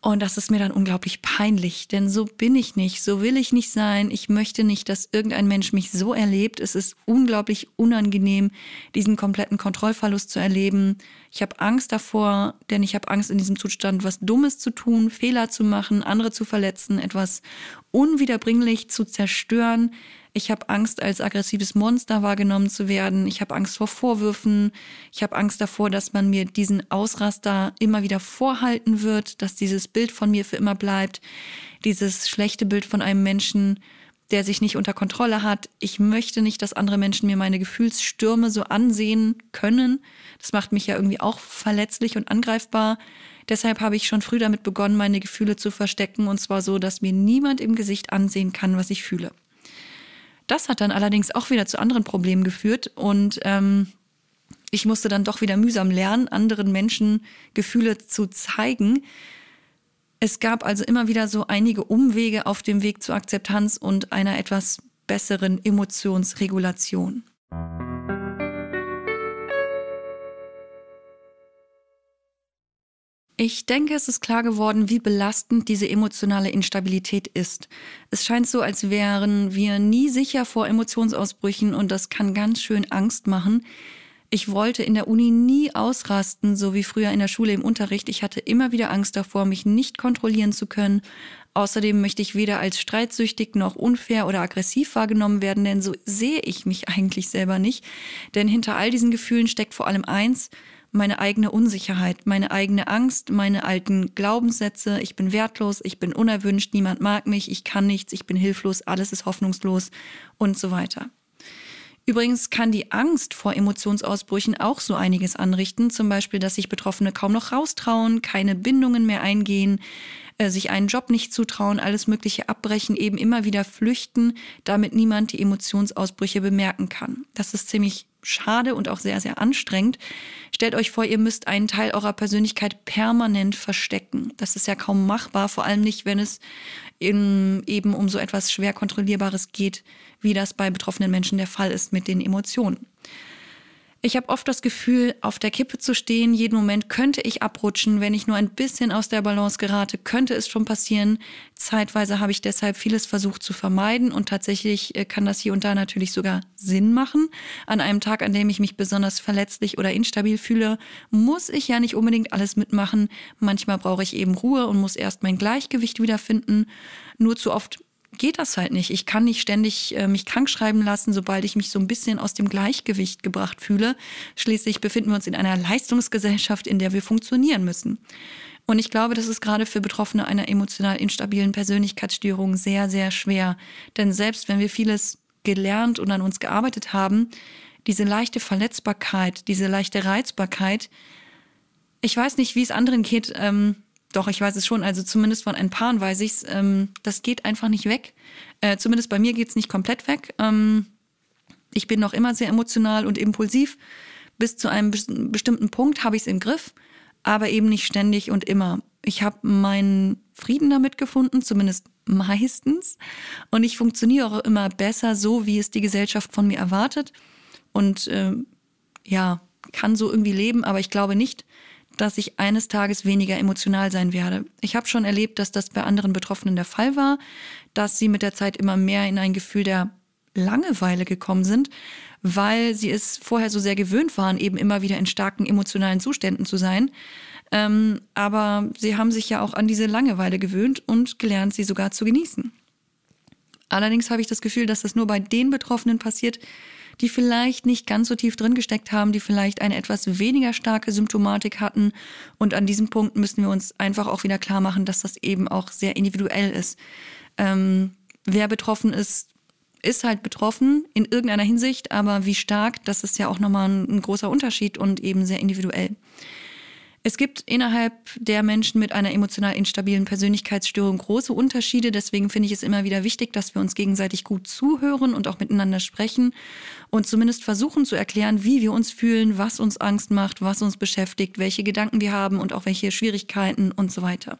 Speaker 1: Und das ist mir dann unglaublich peinlich, denn so bin ich nicht, so will ich nicht sein. Ich möchte nicht, dass irgendein Mensch mich so erlebt. Es ist unglaublich unangenehm, diesen kompletten Kontrollverlust zu erleben. Ich habe Angst davor, denn ich habe Angst in diesem Zustand, was Dummes zu tun, Fehler zu machen, andere zu verletzen, etwas unwiederbringlich zu zerstören. Ich habe Angst, als aggressives Monster wahrgenommen zu werden. Ich habe Angst vor Vorwürfen. Ich habe Angst davor, dass man mir diesen Ausraster immer wieder vorhalten wird, dass dieses Bild von mir für immer bleibt. Dieses schlechte Bild von einem Menschen, der sich nicht unter Kontrolle hat. Ich möchte nicht, dass andere Menschen mir meine Gefühlsstürme so ansehen können. Das macht mich ja irgendwie auch verletzlich und angreifbar. Deshalb habe ich schon früh damit begonnen, meine Gefühle zu verstecken, und zwar so, dass mir niemand im Gesicht ansehen kann, was ich fühle. Das hat dann allerdings auch wieder zu anderen Problemen geführt und ähm, ich musste dann doch wieder mühsam lernen, anderen Menschen Gefühle zu zeigen. Es gab also immer wieder so einige Umwege auf dem Weg zur Akzeptanz und einer etwas besseren Emotionsregulation. Ich denke, es ist klar geworden, wie belastend diese emotionale Instabilität ist. Es scheint so, als wären wir nie sicher vor Emotionsausbrüchen und das kann ganz schön Angst machen. Ich wollte in der Uni nie ausrasten, so wie früher in der Schule im Unterricht. Ich hatte immer wieder Angst davor, mich nicht kontrollieren zu können. Außerdem möchte ich weder als streitsüchtig noch unfair oder aggressiv wahrgenommen werden, denn so sehe ich mich eigentlich selber nicht. Denn hinter all diesen Gefühlen steckt vor allem eins, meine eigene Unsicherheit, meine eigene Angst, meine alten Glaubenssätze, ich bin wertlos, ich bin unerwünscht, niemand mag mich, ich kann nichts, ich bin hilflos, alles ist hoffnungslos und so weiter. Übrigens kann die Angst vor Emotionsausbrüchen auch so einiges anrichten, zum Beispiel, dass sich Betroffene kaum noch raustrauen, keine Bindungen mehr eingehen, äh, sich einen Job nicht zutrauen, alles Mögliche abbrechen, eben immer wieder flüchten, damit niemand die Emotionsausbrüche bemerken kann. Das ist ziemlich schade und auch sehr, sehr anstrengend. Stellt euch vor, ihr müsst einen Teil eurer Persönlichkeit permanent verstecken. Das ist ja kaum machbar, vor allem nicht, wenn es in, eben um so etwas schwer kontrollierbares geht, wie das bei betroffenen Menschen der Fall ist mit den Emotionen. Ich habe oft das Gefühl, auf der Kippe zu stehen. Jeden Moment könnte ich abrutschen. Wenn ich nur ein bisschen aus der Balance gerate, könnte es schon passieren. Zeitweise habe ich deshalb vieles versucht zu vermeiden und tatsächlich äh, kann das hier und da natürlich sogar Sinn machen. An einem Tag, an dem ich mich besonders verletzlich oder instabil fühle, muss ich ja nicht unbedingt alles mitmachen. Manchmal brauche ich eben Ruhe und muss erst mein Gleichgewicht wiederfinden. Nur zu oft geht das halt nicht. Ich kann nicht ständig äh, mich krank schreiben lassen, sobald ich mich so ein bisschen aus dem Gleichgewicht gebracht fühle. Schließlich befinden wir uns in einer Leistungsgesellschaft, in der wir funktionieren müssen. Und ich glaube, das ist gerade für Betroffene einer emotional instabilen Persönlichkeitsstörung sehr, sehr schwer. Denn selbst wenn wir vieles gelernt und an uns gearbeitet haben, diese leichte Verletzbarkeit, diese leichte Reizbarkeit, ich weiß nicht, wie es anderen geht, ähm, doch, ich weiß es schon. Also zumindest von ein Paaren weiß ich es. Ähm, das geht einfach nicht weg. Äh, zumindest bei mir geht es nicht komplett weg. Ähm, ich bin noch immer sehr emotional und impulsiv. Bis zu einem bestimmten Punkt habe ich es im Griff, aber eben nicht ständig und immer. Ich habe meinen Frieden damit gefunden, zumindest meistens. Und ich funktioniere auch immer besser so, wie es die Gesellschaft von mir erwartet. Und äh, ja, kann so irgendwie leben, aber ich glaube nicht, dass ich eines Tages weniger emotional sein werde. Ich habe schon erlebt, dass das bei anderen Betroffenen der Fall war, dass sie mit der Zeit immer mehr in ein Gefühl der Langeweile gekommen sind, weil sie es vorher so sehr gewöhnt waren, eben immer wieder in starken emotionalen Zuständen zu sein. Ähm, aber sie haben sich ja auch an diese Langeweile gewöhnt und gelernt, sie sogar zu genießen. Allerdings habe ich das Gefühl, dass das nur bei den Betroffenen passiert, die vielleicht nicht ganz so tief drin gesteckt haben, die vielleicht eine etwas weniger starke Symptomatik hatten. Und an diesem Punkt müssen wir uns einfach auch wieder klar machen, dass das eben auch sehr individuell ist. Ähm, wer betroffen ist, ist halt betroffen in irgendeiner Hinsicht, aber wie stark, das ist ja auch nochmal ein, ein großer Unterschied und eben sehr individuell. Es gibt innerhalb der Menschen mit einer emotional instabilen Persönlichkeitsstörung große Unterschiede. Deswegen finde ich es immer wieder wichtig, dass wir uns gegenseitig gut zuhören und auch miteinander sprechen und zumindest versuchen zu erklären, wie wir uns fühlen, was uns Angst macht, was uns beschäftigt, welche Gedanken wir haben und auch welche Schwierigkeiten und so weiter.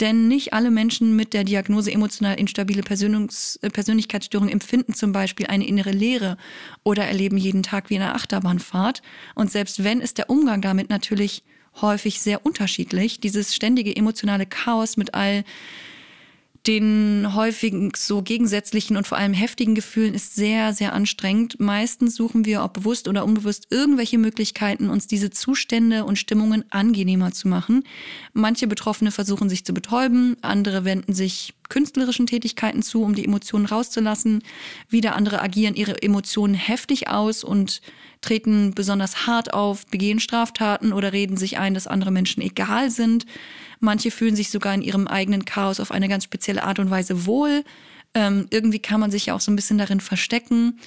Speaker 1: Denn nicht alle Menschen mit der Diagnose emotional instabile äh, Persönlichkeitsstörung empfinden zum Beispiel eine innere Leere oder erleben jeden Tag wie eine Achterbahnfahrt. Und selbst wenn, ist der Umgang damit natürlich häufig sehr unterschiedlich. Dieses ständige emotionale Chaos mit all den häufigen so gegensätzlichen und vor allem heftigen Gefühlen ist sehr, sehr anstrengend. Meistens suchen wir, ob bewusst oder unbewusst, irgendwelche Möglichkeiten, uns diese Zustände und Stimmungen angenehmer zu machen. Manche Betroffene versuchen sich zu betäuben, andere wenden sich künstlerischen Tätigkeiten zu, um die Emotionen rauszulassen. Wieder andere agieren ihre Emotionen heftig aus und treten besonders hart auf, begehen Straftaten oder reden sich ein, dass andere Menschen egal sind. Manche fühlen sich sogar in ihrem eigenen Chaos auf eine ganz spezielle Art und Weise wohl. Ähm, irgendwie kann man sich ja auch so ein bisschen darin verstecken.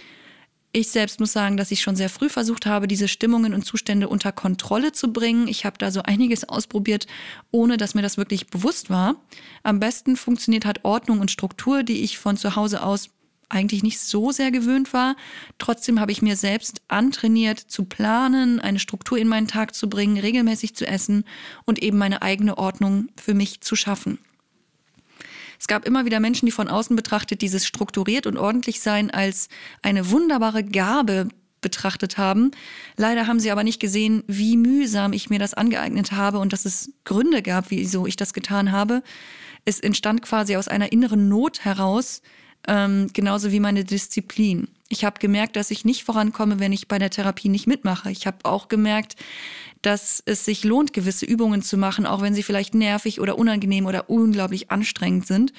Speaker 1: Ich selbst muss sagen, dass ich schon sehr früh versucht habe, diese Stimmungen und Zustände unter Kontrolle zu bringen. Ich habe da so einiges ausprobiert, ohne dass mir das wirklich bewusst war. Am besten funktioniert halt Ordnung und Struktur, die ich von zu Hause aus eigentlich nicht so sehr gewöhnt war. Trotzdem habe ich mir selbst antrainiert zu planen, eine Struktur in meinen Tag zu bringen, regelmäßig zu essen und eben meine eigene Ordnung für mich zu schaffen. Es gab immer wieder Menschen, die von außen betrachtet dieses strukturiert und ordentlich sein als eine wunderbare Gabe betrachtet haben. Leider haben sie aber nicht gesehen, wie mühsam ich mir das angeeignet habe und dass es Gründe gab, wieso ich das getan habe. Es entstand quasi aus einer inneren Not heraus, ähm, genauso wie meine Disziplin. Ich habe gemerkt, dass ich nicht vorankomme, wenn ich bei der Therapie nicht mitmache. Ich habe auch gemerkt, dass es sich lohnt, gewisse Übungen zu machen, auch wenn sie vielleicht nervig oder unangenehm oder unglaublich anstrengend sind.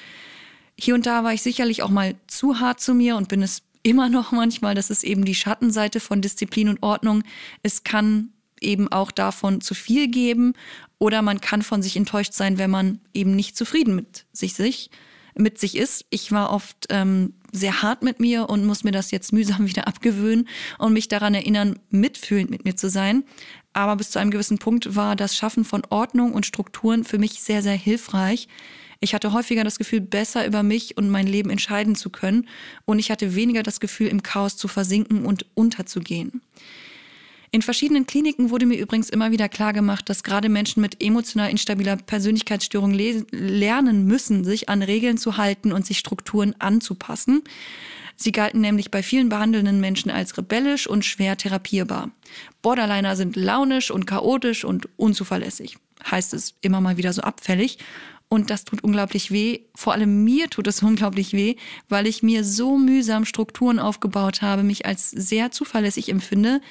Speaker 1: Hier und da war ich sicherlich auch mal zu hart zu mir und bin es immer noch manchmal. Das ist eben die Schattenseite von Disziplin und Ordnung. Es kann eben auch davon zu viel geben oder man kann von sich enttäuscht sein, wenn man eben nicht zufrieden mit sich, sich mit sich ist. Ich war oft ähm, sehr hart mit mir und muss mir das jetzt mühsam wieder abgewöhnen und mich daran erinnern, mitfühlend mit mir zu sein. Aber bis zu einem gewissen Punkt war das Schaffen von Ordnung und Strukturen für mich sehr, sehr hilfreich. Ich hatte häufiger das Gefühl, besser über mich und mein Leben entscheiden zu können. Und ich hatte weniger das Gefühl, im Chaos zu versinken und unterzugehen. In verschiedenen Kliniken wurde mir übrigens immer wieder klargemacht, dass gerade Menschen mit emotional instabiler Persönlichkeitsstörung lernen müssen, sich an Regeln zu halten und sich Strukturen anzupassen. Sie galten nämlich bei vielen behandelnden Menschen als rebellisch und schwer therapierbar. Borderliner sind launisch und chaotisch und unzuverlässig, heißt es immer mal wieder so abfällig. Und das tut unglaublich weh. Vor allem mir tut es unglaublich weh, weil ich mir so mühsam Strukturen aufgebaut habe, mich als sehr zuverlässig empfinde,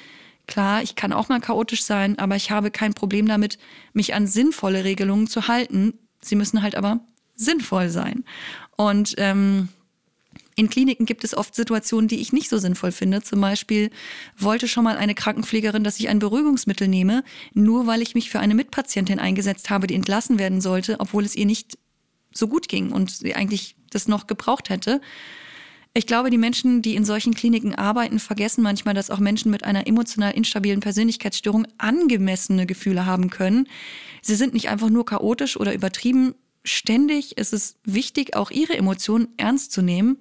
Speaker 1: Klar, ich kann auch mal chaotisch sein, aber ich habe kein Problem damit, mich an sinnvolle Regelungen zu halten. Sie müssen halt aber sinnvoll sein. Und ähm, in Kliniken gibt es oft Situationen, die ich nicht so sinnvoll finde. Zum Beispiel wollte schon mal eine Krankenpflegerin, dass ich ein Beruhigungsmittel nehme, nur weil ich mich für eine Mitpatientin eingesetzt habe, die entlassen werden sollte, obwohl es ihr nicht so gut ging und sie eigentlich das noch gebraucht hätte. Ich glaube, die Menschen, die in solchen Kliniken arbeiten, vergessen manchmal, dass auch Menschen mit einer emotional instabilen Persönlichkeitsstörung angemessene Gefühle haben können. Sie sind nicht einfach nur chaotisch oder übertrieben. Ständig ist es wichtig, auch ihre Emotionen ernst zu nehmen.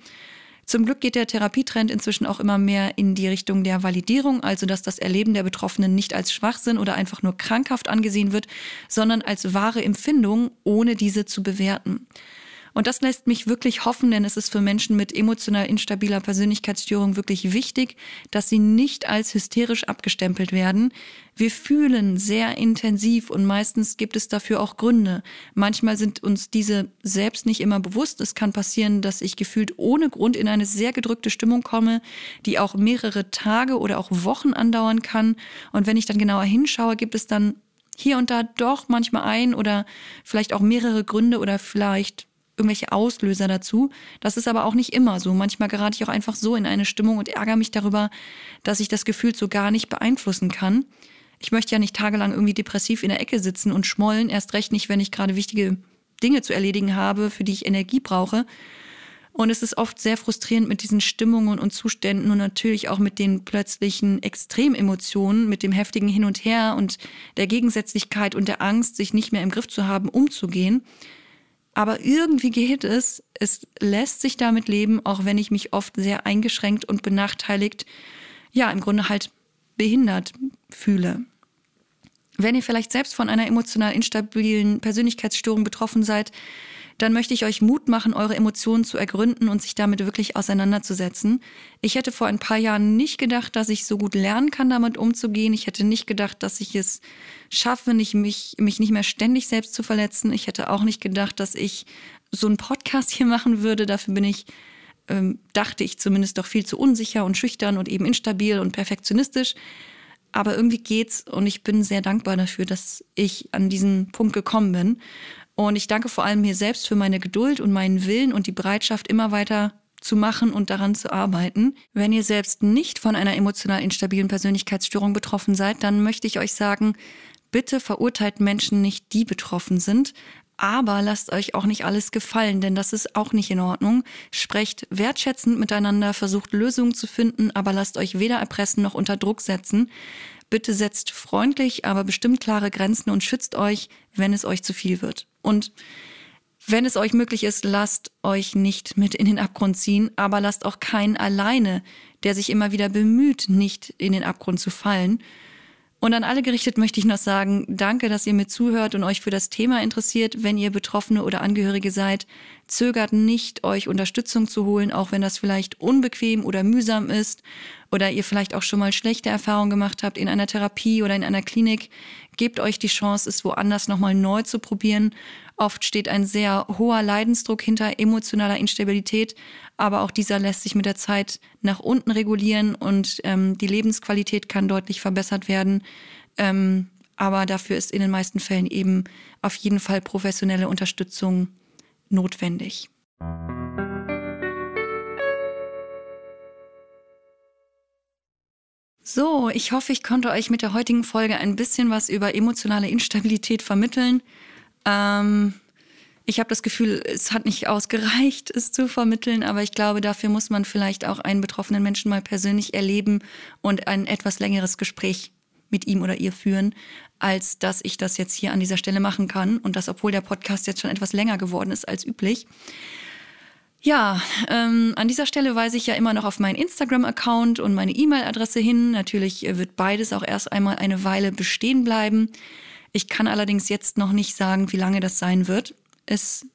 Speaker 1: Zum Glück geht der Therapietrend inzwischen auch immer mehr in die Richtung der Validierung, also dass das Erleben der Betroffenen nicht als Schwachsinn oder einfach nur krankhaft angesehen wird, sondern als wahre Empfindung, ohne diese zu bewerten. Und das lässt mich wirklich hoffen, denn es ist für Menschen mit emotional instabiler Persönlichkeitsstörung wirklich wichtig, dass sie nicht als hysterisch abgestempelt werden. Wir fühlen sehr intensiv und meistens gibt es dafür auch Gründe. Manchmal sind uns diese selbst nicht immer bewusst. Es kann passieren, dass ich gefühlt ohne Grund in eine sehr gedrückte Stimmung komme, die auch mehrere Tage oder auch Wochen andauern kann. Und wenn ich dann genauer hinschaue, gibt es dann hier und da doch manchmal ein oder vielleicht auch mehrere Gründe oder vielleicht irgendwelche Auslöser dazu. Das ist aber auch nicht immer so. Manchmal gerate ich auch einfach so in eine Stimmung und ärgere mich darüber, dass ich das Gefühl so gar nicht beeinflussen kann. Ich möchte ja nicht tagelang irgendwie depressiv in der Ecke sitzen und schmollen, erst recht nicht, wenn ich gerade wichtige Dinge zu erledigen habe, für die ich Energie brauche. Und es ist oft sehr frustrierend mit diesen Stimmungen und Zuständen und natürlich auch mit den plötzlichen Extrememotionen, mit dem heftigen Hin und Her und der Gegensätzlichkeit und der Angst, sich nicht mehr im Griff zu haben, umzugehen. Aber irgendwie geht es. Es lässt sich damit leben, auch wenn ich mich oft sehr eingeschränkt und benachteiligt, ja, im Grunde halt behindert fühle. Wenn ihr vielleicht selbst von einer emotional instabilen Persönlichkeitsstörung betroffen seid, dann möchte ich euch Mut machen, eure Emotionen zu ergründen und sich damit wirklich auseinanderzusetzen. Ich hätte vor ein paar Jahren nicht gedacht, dass ich so gut lernen kann, damit umzugehen. Ich hätte nicht gedacht, dass ich es schaffe, nicht mich, mich nicht mehr ständig selbst zu verletzen. Ich hätte auch nicht gedacht, dass ich so einen Podcast hier machen würde. Dafür bin ich ähm, dachte ich zumindest doch viel zu unsicher und schüchtern und eben instabil und perfektionistisch. Aber irgendwie geht's und ich bin sehr dankbar dafür, dass ich an diesen Punkt gekommen bin. Und ich danke vor allem mir selbst für meine Geduld und meinen Willen und die Bereitschaft, immer weiter zu machen und daran zu arbeiten. Wenn ihr selbst nicht von einer emotional instabilen Persönlichkeitsstörung betroffen seid, dann möchte ich euch sagen, bitte verurteilt Menschen nicht, die betroffen sind, aber lasst euch auch nicht alles gefallen, denn das ist auch nicht in Ordnung. Sprecht wertschätzend miteinander, versucht Lösungen zu finden, aber lasst euch weder erpressen noch unter Druck setzen. Bitte setzt freundlich, aber bestimmt klare Grenzen und schützt euch, wenn es euch zu viel wird. Und wenn es euch möglich ist, lasst euch nicht mit in den Abgrund ziehen, aber lasst auch keinen alleine, der sich immer wieder bemüht, nicht in den Abgrund zu fallen. Und an alle gerichtet möchte ich noch sagen, danke, dass ihr mir zuhört und euch für das Thema interessiert. Wenn ihr Betroffene oder Angehörige seid, zögert nicht, euch Unterstützung zu holen, auch wenn das vielleicht unbequem oder mühsam ist oder ihr vielleicht auch schon mal schlechte Erfahrungen gemacht habt in einer Therapie oder in einer Klinik. Gebt euch die Chance, es woanders nochmal neu zu probieren. Oft steht ein sehr hoher Leidensdruck hinter emotionaler Instabilität, aber auch dieser lässt sich mit der Zeit nach unten regulieren und ähm, die Lebensqualität kann deutlich verbessert werden. Ähm, aber dafür ist in den meisten Fällen eben auf jeden Fall professionelle Unterstützung notwendig. So, ich hoffe, ich konnte euch mit der heutigen Folge ein bisschen was über emotionale Instabilität vermitteln. Ähm, ich habe das Gefühl, es hat nicht ausgereicht, es zu vermitteln, aber ich glaube, dafür muss man vielleicht auch einen betroffenen Menschen mal persönlich erleben und ein etwas längeres Gespräch mit ihm oder ihr führen, als dass ich das jetzt hier an dieser Stelle machen kann und das, obwohl der Podcast jetzt schon etwas länger geworden ist als üblich. Ja, ähm, an dieser Stelle weise ich ja immer noch auf meinen Instagram-Account und meine E-Mail-Adresse hin. Natürlich wird beides auch erst einmal eine Weile bestehen bleiben. Ich kann allerdings jetzt noch nicht sagen, wie lange das sein wird. Es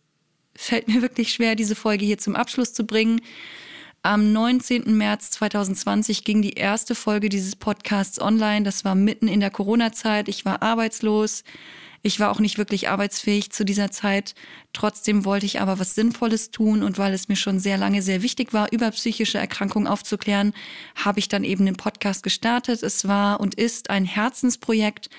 Speaker 1: fällt mir wirklich schwer, diese Folge hier zum Abschluss zu bringen. Am 19. März 2020 ging die erste Folge dieses Podcasts online. Das war mitten in der Corona-Zeit. Ich war arbeitslos. Ich war auch nicht wirklich arbeitsfähig zu dieser Zeit. Trotzdem wollte ich aber was Sinnvolles tun und weil es mir schon sehr lange sehr wichtig war, über psychische Erkrankungen aufzuklären, habe ich dann eben den Podcast gestartet. Es war und ist ein Herzensprojekt,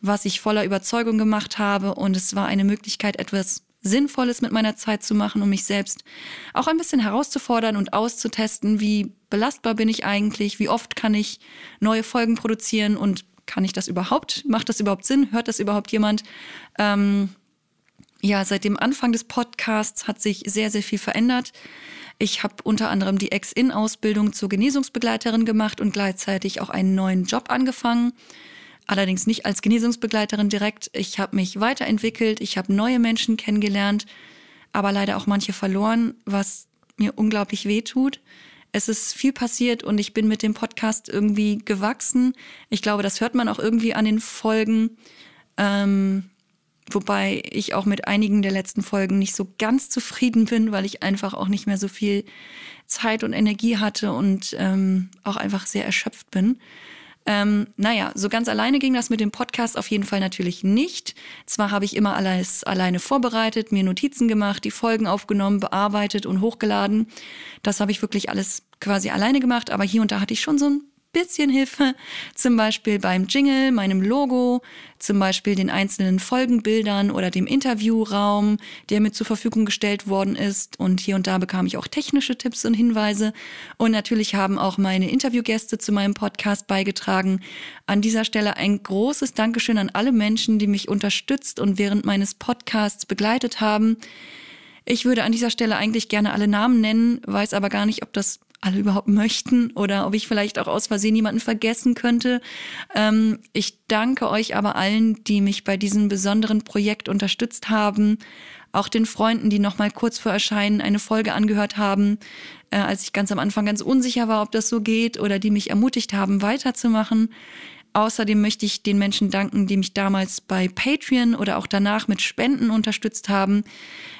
Speaker 1: was ich voller Überzeugung gemacht habe und es war eine Möglichkeit, etwas Sinnvolles mit meiner Zeit zu machen, um mich selbst auch ein bisschen herauszufordern und auszutesten, wie belastbar bin ich eigentlich, wie oft kann ich neue Folgen produzieren und kann ich das überhaupt? Macht das überhaupt Sinn? Hört das überhaupt jemand? Ähm, ja, seit dem Anfang des Podcasts hat sich sehr, sehr viel verändert. Ich habe unter anderem die Ex-In-Ausbildung zur Genesungsbegleiterin gemacht und gleichzeitig auch einen neuen Job angefangen allerdings nicht als Genesungsbegleiterin direkt. Ich habe mich weiterentwickelt, ich habe neue Menschen kennengelernt, aber leider auch manche verloren, was mir unglaublich weh tut. Es ist viel passiert und ich bin mit dem Podcast irgendwie gewachsen. Ich glaube, das hört man auch irgendwie an den Folgen. Ähm, wobei ich auch mit einigen der letzten Folgen nicht so ganz zufrieden bin, weil ich einfach auch nicht mehr so viel Zeit und Energie hatte und ähm, auch einfach sehr erschöpft bin. Ähm, naja, so ganz alleine ging das mit dem Podcast auf jeden Fall natürlich nicht. Zwar habe ich immer alles alleine vorbereitet, mir Notizen gemacht, die Folgen aufgenommen, bearbeitet und hochgeladen. Das habe ich wirklich alles quasi alleine gemacht, aber hier und da hatte ich schon so ein bisschen Hilfe, zum Beispiel beim Jingle, meinem Logo, zum Beispiel den einzelnen Folgenbildern oder dem Interviewraum, der mir zur Verfügung gestellt worden ist. Und hier und da bekam ich auch technische Tipps und Hinweise. Und natürlich haben auch meine Interviewgäste zu meinem Podcast beigetragen. An dieser Stelle ein großes Dankeschön an alle Menschen, die mich unterstützt und während meines Podcasts begleitet haben. Ich würde an dieser Stelle eigentlich gerne alle Namen nennen, weiß aber gar nicht, ob das alle überhaupt möchten oder ob ich vielleicht auch aus Versehen jemanden vergessen könnte. Ähm, ich danke euch aber allen, die mich bei diesem besonderen Projekt unterstützt haben. Auch den Freunden, die noch mal kurz vor Erscheinen eine Folge angehört haben, äh, als ich ganz am Anfang ganz unsicher war, ob das so geht oder die mich ermutigt haben, weiterzumachen. Außerdem möchte ich den Menschen danken, die mich damals bei Patreon oder auch danach mit Spenden unterstützt haben.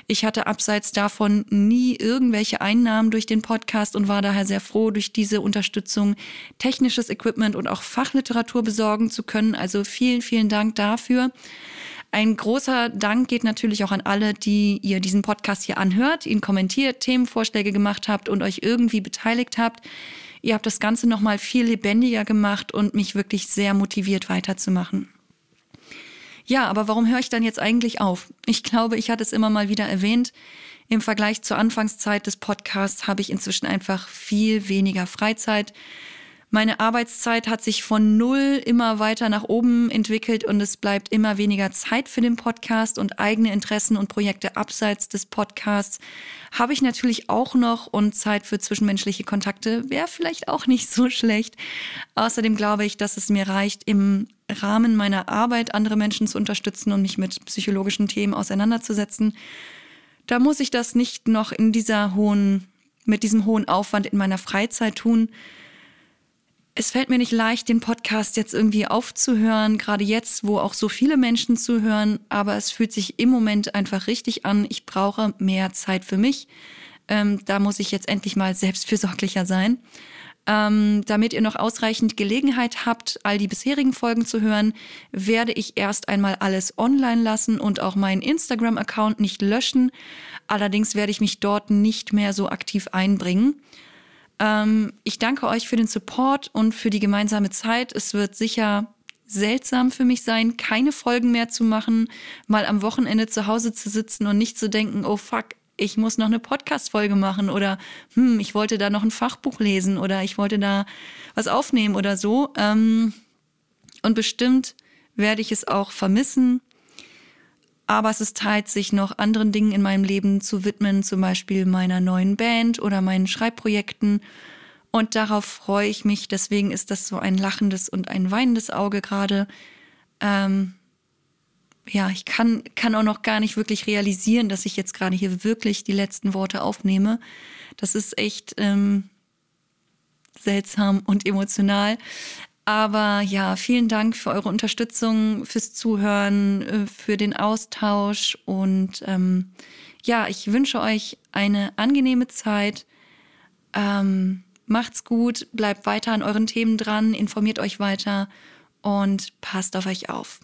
Speaker 1: Ich hatte abseits davon nie irgendwelche Einnahmen durch den Podcast und war daher sehr froh, durch diese Unterstützung technisches Equipment und auch Fachliteratur besorgen zu können. Also vielen, vielen Dank dafür. Ein großer Dank geht natürlich auch an alle, die ihr diesen Podcast hier anhört, ihn kommentiert, Themenvorschläge gemacht habt und euch irgendwie beteiligt habt. Ihr habt das Ganze nochmal viel lebendiger gemacht und mich wirklich sehr motiviert weiterzumachen. Ja, aber warum höre ich dann jetzt eigentlich auf? Ich glaube, ich hatte es immer mal wieder erwähnt. Im Vergleich zur Anfangszeit des Podcasts habe ich inzwischen einfach viel weniger Freizeit. Meine Arbeitszeit hat sich von null immer weiter nach oben entwickelt und es bleibt immer weniger Zeit für den Podcast und eigene Interessen und Projekte abseits des Podcasts habe ich natürlich auch noch und Zeit für zwischenmenschliche Kontakte wäre vielleicht auch nicht so schlecht. Außerdem glaube ich, dass es mir reicht, im Rahmen meiner Arbeit andere Menschen zu unterstützen und mich mit psychologischen Themen auseinanderzusetzen. Da muss ich das nicht noch in dieser hohen, mit diesem hohen Aufwand in meiner Freizeit tun es fällt mir nicht leicht, den Podcast jetzt irgendwie aufzuhören, gerade jetzt, wo auch so viele Menschen zuhören, aber es fühlt sich im Moment einfach richtig an. Ich brauche mehr Zeit für mich. Ähm, da muss ich jetzt endlich mal selbstfürsorglicher sein. Ähm, damit ihr noch ausreichend Gelegenheit habt, all die bisherigen Folgen zu hören, werde ich erst einmal alles online lassen und auch meinen Instagram-Account nicht löschen. Allerdings werde ich mich dort nicht mehr so aktiv einbringen. Ähm, ich danke euch für den Support und für die gemeinsame Zeit. Es wird sicher seltsam für mich sein, keine Folgen mehr zu machen, mal am Wochenende zu Hause zu sitzen und nicht zu denken, oh fuck, ich muss noch eine Podcast-Folge machen oder hm, ich wollte da noch ein Fachbuch lesen oder ich wollte da was aufnehmen oder so. Ähm, und bestimmt werde ich es auch vermissen. Aber es ist Zeit, sich noch anderen Dingen in meinem Leben zu widmen, zum Beispiel meiner neuen Band oder meinen Schreibprojekten. Und darauf freue ich mich. Deswegen ist das so ein lachendes und ein weinendes Auge gerade. Ähm, ja, ich kann, kann auch noch gar nicht wirklich realisieren, dass ich jetzt gerade hier wirklich die letzten Worte aufnehme. Das ist echt ähm, seltsam und emotional. Aber ja, vielen Dank für eure Unterstützung, fürs Zuhören, äh, für den Austausch und ähm, ja, ich wünsche euch eine angenehme Zeit. Ähm, macht's gut, bleibt weiter an euren Themen dran, informiert euch weiter und passt auf euch auf.